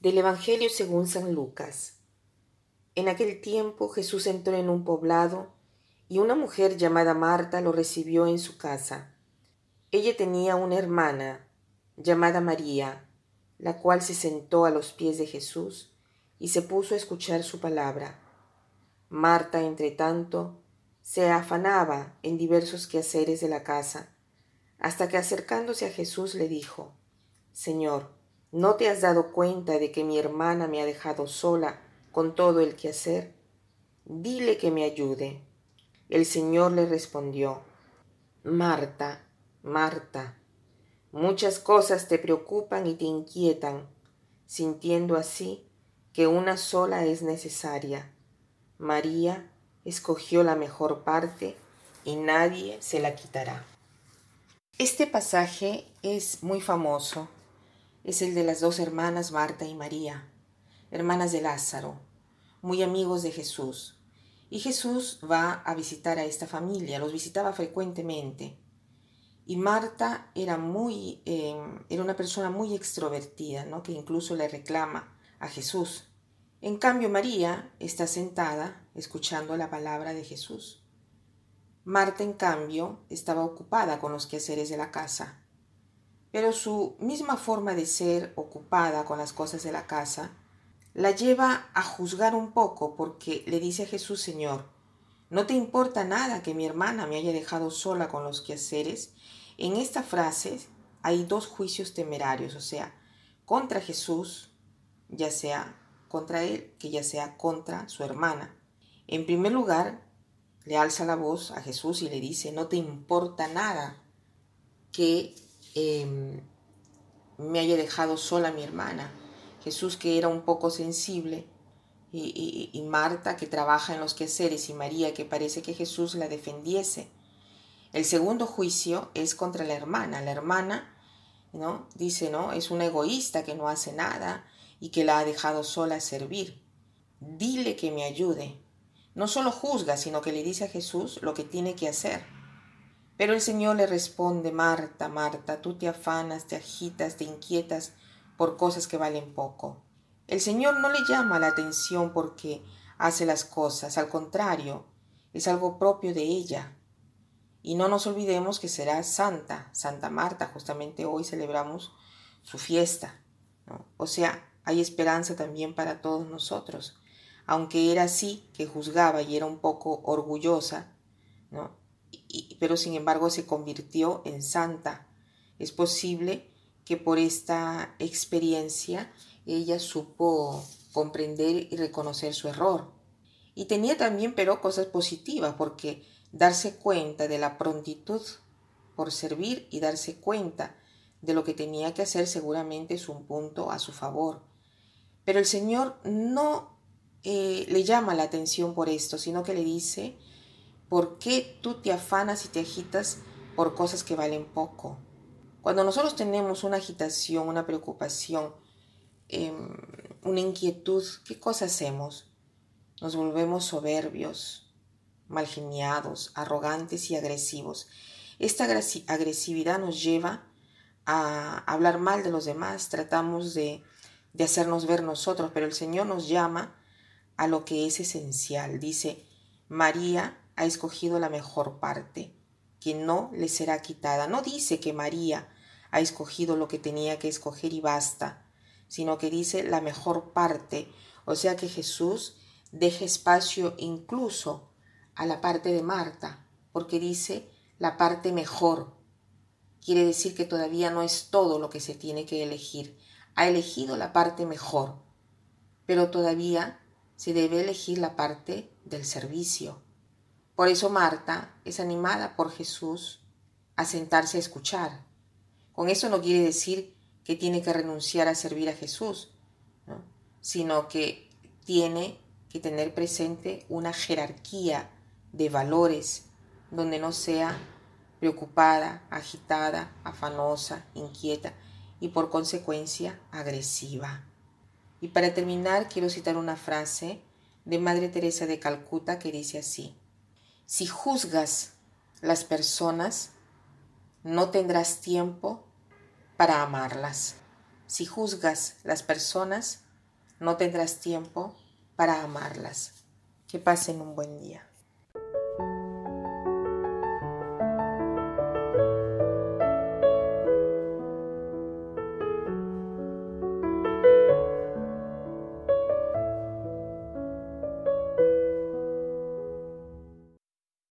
Del Evangelio según San Lucas. En aquel tiempo Jesús entró en un poblado y una mujer llamada Marta lo recibió en su casa. Ella tenía una hermana llamada María, la cual se sentó a los pies de Jesús y se puso a escuchar su palabra. Marta, entre tanto, se afanaba en diversos quehaceres de la casa, hasta que acercándose a Jesús le dijo, Señor, ¿No te has dado cuenta de que mi hermana me ha dejado sola con todo el quehacer? Dile que me ayude. El Señor le respondió, Marta, Marta, muchas cosas te preocupan y te inquietan, sintiendo así que una sola es necesaria. María escogió la mejor parte y nadie se la quitará. Este pasaje es muy famoso es el de las dos hermanas Marta y María, hermanas de Lázaro, muy amigos de Jesús. Y Jesús va a visitar a esta familia, los visitaba frecuentemente. Y Marta era muy, em, era una persona muy extrovertida, ¿no? que incluso le reclama a Jesús. En cambio, María está sentada escuchando la palabra de Jesús. Marta, en cambio, estaba ocupada con los quehaceres de la casa pero su misma forma de ser ocupada con las cosas de la casa la lleva a juzgar un poco porque le dice a Jesús, Señor, ¿no te importa nada que mi hermana me haya dejado sola con los quehaceres? En esta frase hay dos juicios temerarios, o sea, contra Jesús, ya sea contra él, que ya sea contra su hermana. En primer lugar, le alza la voz a Jesús y le dice, no te importa nada que Em, me haya dejado sola mi hermana. Jesús que era un poco sensible y, y, Marta que trabaja en los quehaceres y María que parece que Jesús la defendiese. El segundo juicio es contra la hermana. La hermana, ¿no? Dice, ¿no? Es una egoísta que no hace nada y que la ha dejado sola a servir. Dile que me ayude. No solo juzga, sino que le dice a Jesús lo que tiene que hacer. Pero el Señor le responde, Marta, Marta, tú te afanas, te agitas, te inquietas por cosas que valen poco. El Señor no le llama la atención porque hace las cosas, al contrario, es algo propio de ella. Y no nos olvidemos que será Santa, Santa Marta, justamente hoy celebramos su fiesta. O sea, hay esperanza también para todos nosotros. Aunque era así, que juzgaba y era un poco orgullosa, ¿no? Pero sin embargo se convirtió en santa. Es posible que por esta experiencia ella supo comprender y reconocer su error. Y tenía también pero cosas positivas porque darse cuenta de la prontitud por servir y darse cuenta de lo que tenía que hacer seguramente es un punto a su favor. Pero el Señor no eh, le llama la atención por esto, sino que le dice ¿Por qué tú te afanas y te agitas por cosas que valen poco? Cuando nosotros tenemos una agitación, una preocupación, em, una inquietud, ¿qué cosa hacemos? Nos volvemos soberbios, malgeniados, arrogantes y agresivos. Esta agresividad nos lleva a hablar mal de los demás, tratamos de, de hacernos ver nosotros, pero el Señor nos llama a lo que es esencial. Dice, María ha escogido la mejor parte, que no le será quitada. No dice que María ha escogido lo que tenía que escoger y basta, sino que dice la mejor parte, o sea que Jesús deja espacio incluso a la parte de Marta, porque dice la parte mejor. Quiere decir que todavía no es todo lo que se tiene que elegir. Ha elegido la parte mejor, pero todavía se debe elegir la parte del servicio. Por eso Marta es animada por Jesús a sentarse a escuchar. Con eso no quiere decir que tiene que renunciar a servir a Jesús, sino que tiene que tener presente una jerarquía de valores donde no sea preocupada, agitada, afanosa, inquieta y por consecuencia agresiva. Y para terminar quiero citar una frase de Madre Teresa de Calcuta que dice así, si juzgas las personas, no tendrás tiempo para amarlas. Si juzgas las personas, no tendrás tiempo para amarlas. Que pasen un buen día.